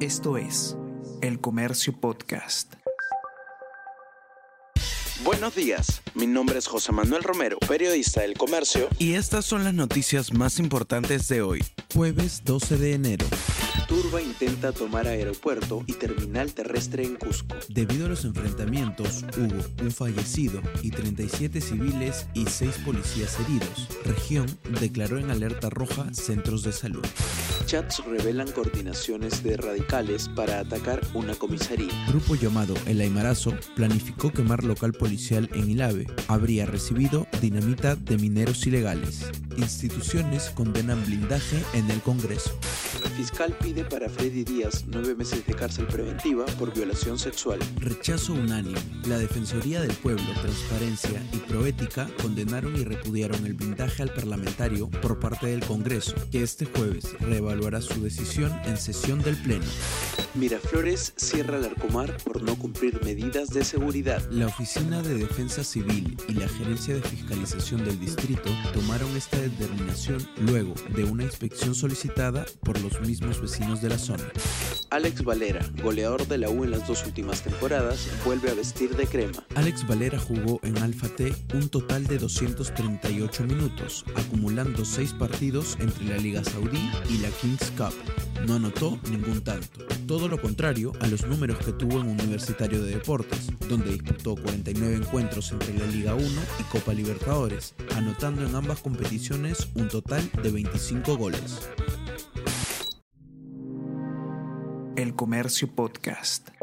Esto es El Comercio Podcast. Buenos días, mi nombre es José Manuel Romero, periodista del Comercio. Y estas son las noticias más importantes de hoy, jueves 12 de enero. Turba intenta tomar aeropuerto y terminal terrestre en Cusco. Debido a los enfrentamientos, hubo un fallecido y 37 civiles y 6 policías heridos. Región declaró en alerta roja centros de salud. Chats revelan coordinaciones de radicales para atacar una comisaría. Grupo llamado El Aymarazo planificó quemar local policial en Ilave. Habría recibido dinamita de mineros ilegales. Instituciones condenan blindaje en el Congreso. El fiscal pide para Freddy Díaz nueve meses de cárcel preventiva por violación sexual. Rechazo unánime. La Defensoría del Pueblo, Transparencia y Proética condenaron y repudiaron el blindaje al parlamentario por parte del Congreso, que este jueves reevaluará su decisión en sesión del Pleno. Miraflores cierra el Arcomar por no cumplir medidas de seguridad. La Oficina de Defensa Civil y la Gerencia de Fiscalización del Distrito tomaron esta determinación luego de una inspección solicitada por los mismos vecinos de la zona. Alex Valera, goleador de la U en las dos últimas temporadas, vuelve a vestir de crema. Alex Valera jugó en Alfa T un total de 238 minutos, acumulando 6 partidos entre la Liga Saudí y la Kings Cup no anotó ningún tanto. Todo lo contrario a los números que tuvo en Universitario de Deportes, donde disputó 49 encuentros entre la Liga 1 y Copa Libertadores, anotando en ambas competiciones un total de 25 goles. El Comercio Podcast.